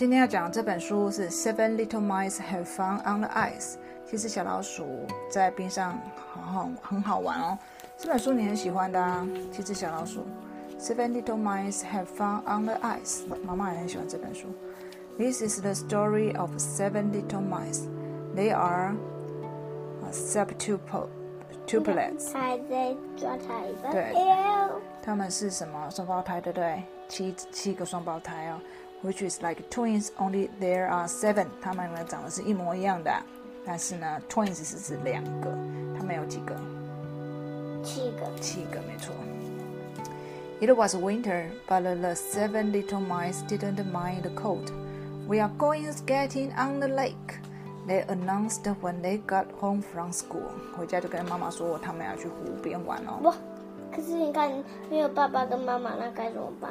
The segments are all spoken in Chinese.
今天要讲的这本书是《Seven Little Mice Have Fun on the Ice》。其实小老鼠在冰上很好很好玩哦。这本书你很喜欢的啊。七只小老鼠，《Seven Little Mice Have Fun on the Ice》，妈妈也很喜欢这本书。This is the story of seven little mice. They are septuple, t r p l e t s 孩子抓它一个。对，他们是什么？双胞胎，对不对？七七个双胞胎哦。which is like twins only there are seven. twins 是指两个，它们有几个？七个。七个，没错。It was winter, but the seven little mice didn't mind the cold. We are going skating on the lake, they announced when they got home from school. 回家就跟妈妈说他们要去湖边玩哦。哇，可是你看没有爸爸跟妈妈，那该怎么办？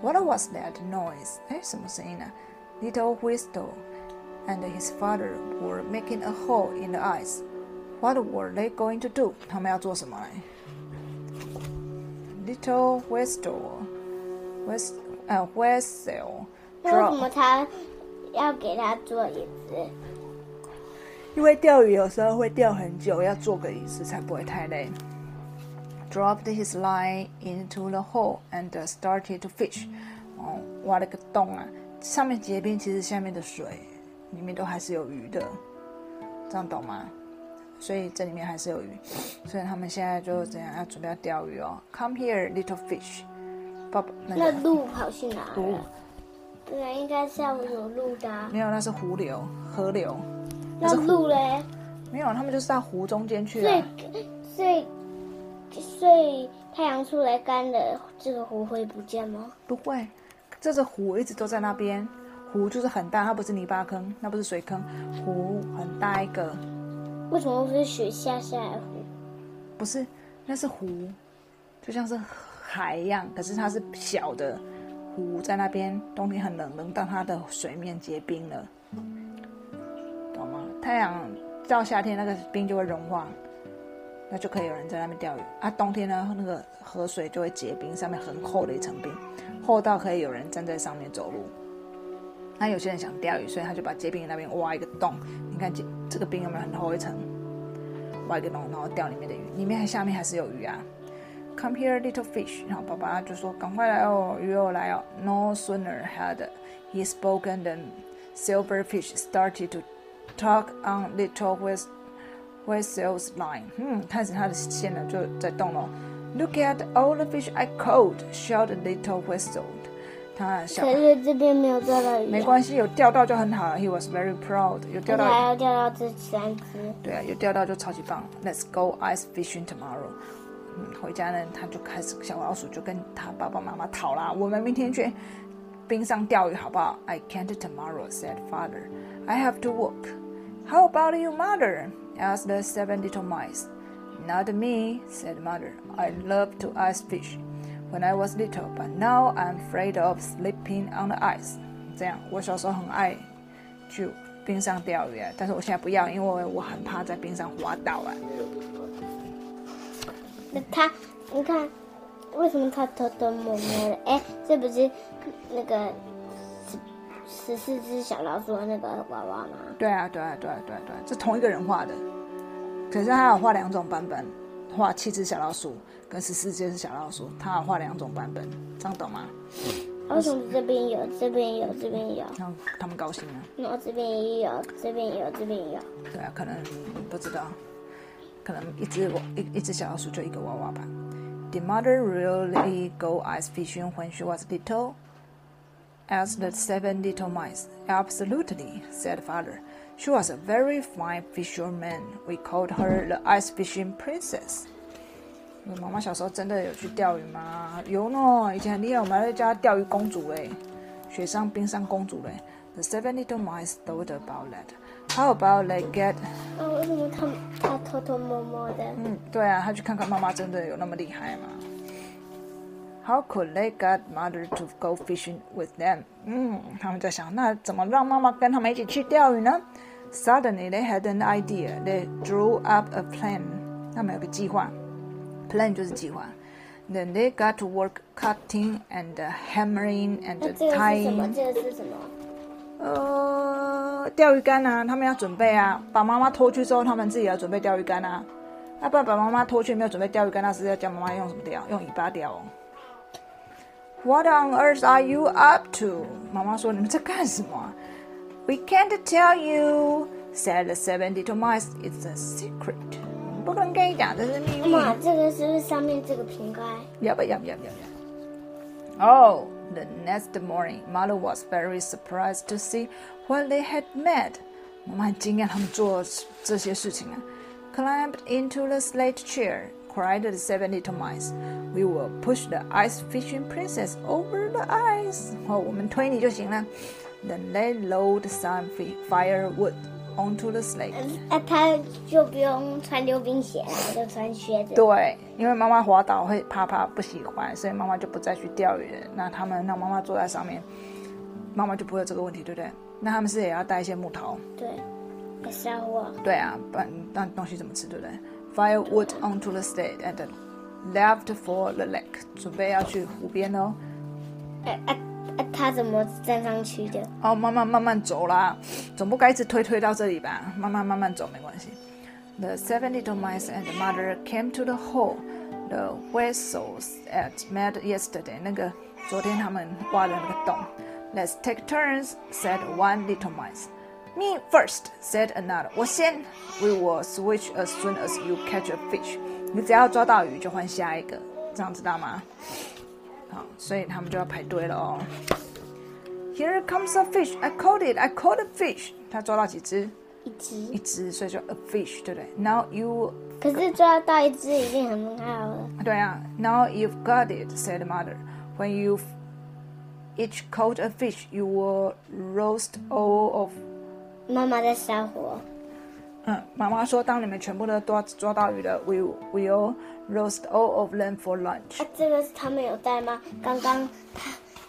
What was that noise? Hey, Little Whistle and his father were making a hole in the ice. What were they going to do? 他们要做什么嘞？Little Whistle, West, 呃 uh, Whistle. 为什么他要给他做椅子？因为钓鱼有时候会钓很久，要做个椅子才不会太累。Dropped his line into the hole and started to fish。哦，挖了个洞啊，上面结冰，其实下面的水里面都还是有鱼的，这样懂吗？所以这里面还是有鱼，所以他们现在就这样要准备要钓鱼哦。Come here, little fish。爸爸，那路跑去哪？路？对应该是要有路的。没有，那是湖流、河流。那路嘞？没有，他们就是到湖中间去啊。最最。所以太阳出来干了，这个湖会不见吗？不会，这个湖一直都在那边。湖就是很大，它不是泥巴坑，那不是水坑，湖很大一个。为什么不是雪下下来湖？不是，那是湖，就像是海一样，可是它是小的湖在那边。冬天很冷，冷到它的水面结冰了，懂吗？太阳到夏天，那个冰就会融化。那就可以有人在那边钓鱼啊！冬天呢，那个河水就会结冰，上面很厚的一层冰，厚到可以有人站在上面走路。那有些人想钓鱼，所以他就把结冰的那边挖一个洞。你看这这个冰有没有很厚一层？挖一个洞，然后钓里面的鱼。里面下面还是有鱼啊！Come here, little fish！然后爸爸就说：“赶快来哦，鱼儿来哦！”No sooner had he spoken than silver fish started to talk on little w i t s Where sales line？嗯，开始它的线呢就在动了。Look hmm, at all the fish I caught," shouted Little Whistle. 他小可是这边没有钓到鱼、啊。没关系，有钓到就很好了。He was very proud. 有钓到。还要钓到这三只。对啊，有钓到就超级棒。Let's go ice fishing tomorrow. 嗯，回家呢，他就开始小老鼠就跟他爸爸妈妈讨啦。我们明天去冰上钓鱼好不好？I can't tomorrow," said father. "I have to work." "How about you, mother?" asked the seven little mice. Not me, said mother. I love to ice fish when I was little, but now I'm afraid of sleeping on the ice. 这样，我小时候很爱去冰上钓鱼，但是我现在不要，因为我很怕在冰上滑倒啊。那他，你看，为什么他偷偷摸摸的？哎，这不是那个十十四只小老鼠的那个娃娃吗？对啊，对啊，对啊，对啊，对啊，这同一个人画的。可是他有画两种版本，画七只小老鼠跟十四只小老鼠，他有画两种版本，这样懂吗？为什么这边有，这边有，这边有？让他们高兴了。我这边也有，这边有，这边有。对啊，可能不知道，可能一只一一只小老鼠就一个娃娃吧。Did mother really go ice fishing when she was little, as the seven little mice absolutely said father. She was a very fine fisherman. We called her the ice fishing princess. 你妈妈小时候真的有去钓鱼吗？有呢，以前很厉害，我们还在家钓鱼公主哎，雪上冰上公主嘞。The seven little mice thought about that. How about they get? get？哦，为什么他他偷偷摸摸的？嗯，对啊，他去看看妈妈真的有那么厉害吗？How could they get mother to go fishing with them? 嗯，他们在想，那怎么让妈妈跟他们一起去钓鱼呢？Suddenly, they had an idea. They drew up a plan. 他们有个计划，plan 就是计划。Then they got to work cutting and uh, hammering and tying. 这个是什么？呃，钓鱼竿啊，他们要准备啊。把妈妈拖去之后，他们自己要准备钓鱼竿啊。那爸爸妈妈拖去没有准备钓鱼竿，那是要教妈妈用什么钓？用尾巴钓哦。What on earth are you up to? 妈妈说：“你们在干什么？” We can't tell you, said the seven little mice. It's a secret. 不能跟你讲，这是秘密。妈，这个是不是上面这个瓶盖？Yup, yup, yup, yup. Oh, the next morning, Mother was very surprised to see what they had made. 我们很惊讶他们做这些事情啊。Climbed into the slate chair, cried the seven little mice. We will push the ice fishing princess over the ice. 哦，我们推你就行了。Then they load some firewood onto the sled. 那他就不用穿溜冰鞋，就穿靴子。对，因为妈妈滑倒会怕怕，不喜欢，所以妈妈就不再去钓鱼了。那他们让妈妈坐在上面，妈妈就不会有这个问题，对不对？那他们是也要带一些木头。对，小火。对啊，那那东西怎么吃，对不对？Firewood onto the sled and left for the lake，准备要去湖边哦。哎哎。他怎么站上去的？哦，慢慢慢慢走啦，总不该一直推推到这里吧？慢慢慢慢走没关系。The seven little mice and t h e mother came to the hole the we s l e s at mad yesterday. 那个昨天他们挖的那个洞。Let's take turns, said one little mice. Me first, said another. 我先。We will switch as soon as you catch a fish. 你只要抓到鱼就换下一个，这样知道吗？好，所以他们就要排队了哦。Here comes a fish. I caught it. I caught a fish. 他抓到几只？一只。一只，所以就 a fish，对不对？Now you. 可是抓到一只已经很好了。对啊。Now you've got it," said mother. "When you've each caught a fish, you will roast all of." 妈妈在烧火。妈妈说：“当你们全部都抓抓到鱼了，we w i l l roast all of them for lunch。”啊，这个是他们有带吗？刚刚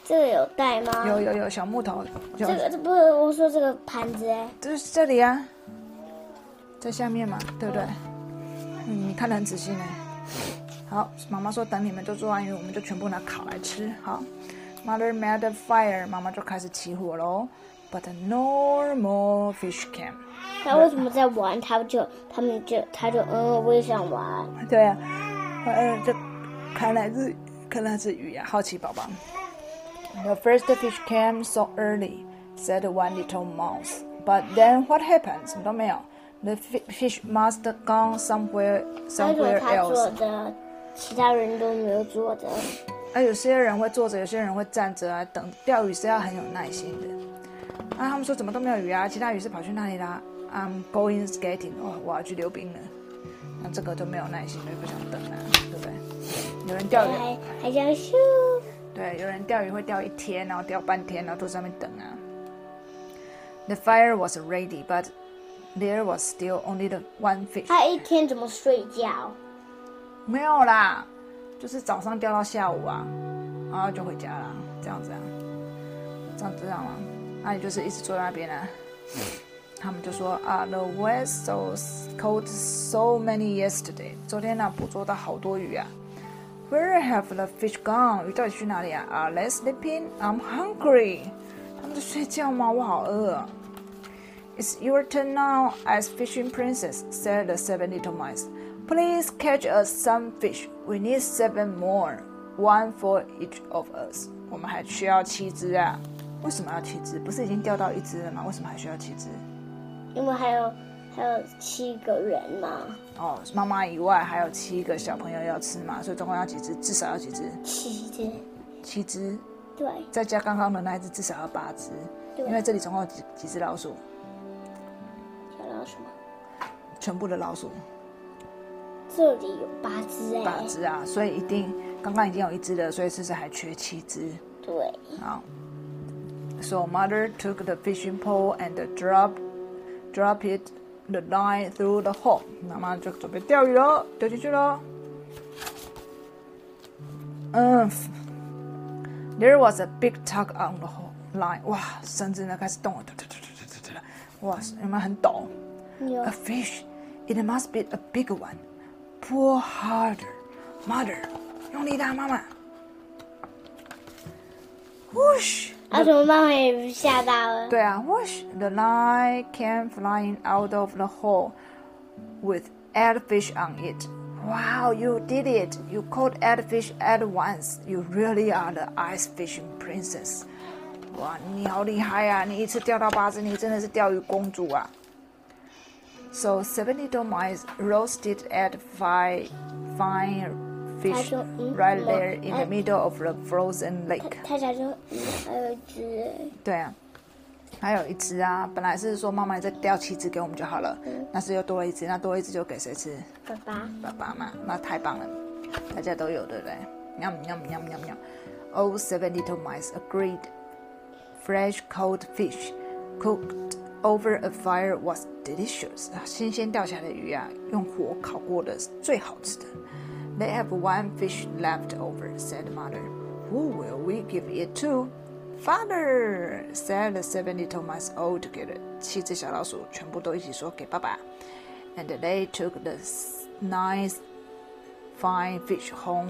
这个有带吗？有有有小木头。这个这不是我说这个盘子哎。就是这里啊，在下面嘛，对不对？嗯，看得很仔细呢。好，妈妈说等你们都做完鱼，我们就全部拿烤来吃。好，Mother made a fire，妈妈就开始起火喽。But no r m a l fish can。他为什么在玩？他就他们就他就嗯，我也想玩。对啊，嗯，这看来是看来是鱼啊，好奇宝宝。The first fish came so early, said one little mouse. But then what happened？什么都没有。The fish must gone somewhere somewhere else. 他坐着，其他人都没有坐着。啊，有些人会坐着，有些人会站着啊。等钓鱼是要很有耐心的。啊，他们说怎么都没有鱼啊？其他鱼是跑去那里啦？I'm going skating。哦，我要去溜冰了。那这个就没有耐心，就不想等啊，对不对？有人钓鱼，还想输。对，有人钓鱼会钓一天，然后钓半天，然后坐上面等啊。The fire was ready, but there was still only the one fish. 他一天怎么睡觉？没有啦，就是早上钓到下午啊，然后就回家了，这样子啊，这样子这啊嘛。那你就是一直坐在那边啊。他们就说啊，the vessels caught so many yesterday。昨天呢，捕捉到好多鱼啊。Where have the fish gone？鱼到底去哪里啊？Are uh, they sleeping? I'm hungry。他们在睡觉吗？我好饿。It's your turn now, as fishing princess," said the seven little mice. "Please catch us some fish. We need seven more, one for each of us." 我们还需要七只啊？为什么要七只？不是已经钓到一只了吗？为什么还需要七只？因为还有还有七个人嘛。哦，妈妈以外还有七个小朋友要吃嘛，所以总共要几只？至少要几只？七只。七只。对。再加刚刚的那一只，至少要八只。对。因为这里总共几几只老鼠？小老鼠。全部的老鼠。这里有八只哎。八只啊！所以一定刚刚已经有一只了，所以其实还缺七只。对。好。So mother took the fishing pole and dropped. drop it the line through the hole。那么就准备钓鱼喽，丢进去喽。嗯，There was a big tug on the line。哇，绳子呢开始动了，哇，有没有很抖？A fish, it must be a big one. Pull harder, mother，用力点，妈妈。Whoosh。啊，怎么办？我也吓到了。对啊，Watch the lion came flying out of the hole with Edfish on it. Wow, you did it! You caught Edfish at once. You really are the ice fishing princess. 哇，你好厉害啊！你一次钓到八只，你真的是钓鱼公主啊！So seventy dolmines roasted at five fine fish r i g h t there in the middle of the frozen lake。”他他说：“还有只。”对啊，还有一只啊！本来是说妈妈再钓七只给我们就好了，那是又多了一只，那多一只就给谁吃？爸爸，爸爸嘛，那太棒了，大家都有对不对？喵喵喵喵喵 o l seven little mice agreed. Fresh, cold fish cooked over a fire was delicious. 新鲜钓起来的鱼啊，用火烤过的最好吃的。They have one fish left over, said mother. Who will we give it to? Father, said the seven little mice all together. 七只小老鼠全部都一起说给爸爸。And they took the nice fine fish home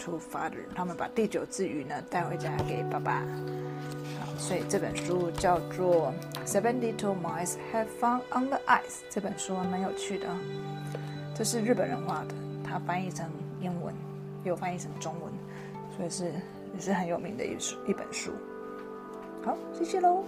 to father。他们把第九只鱼呢带回家给爸爸。所以这本书叫做《Seven Little Mice Have Fun on the Ice》。这本书蛮有趣的，这是日本人画的。它翻译成英文，又翻译成中文，所以是也是很有名的一书一本书。好，谢谢喽。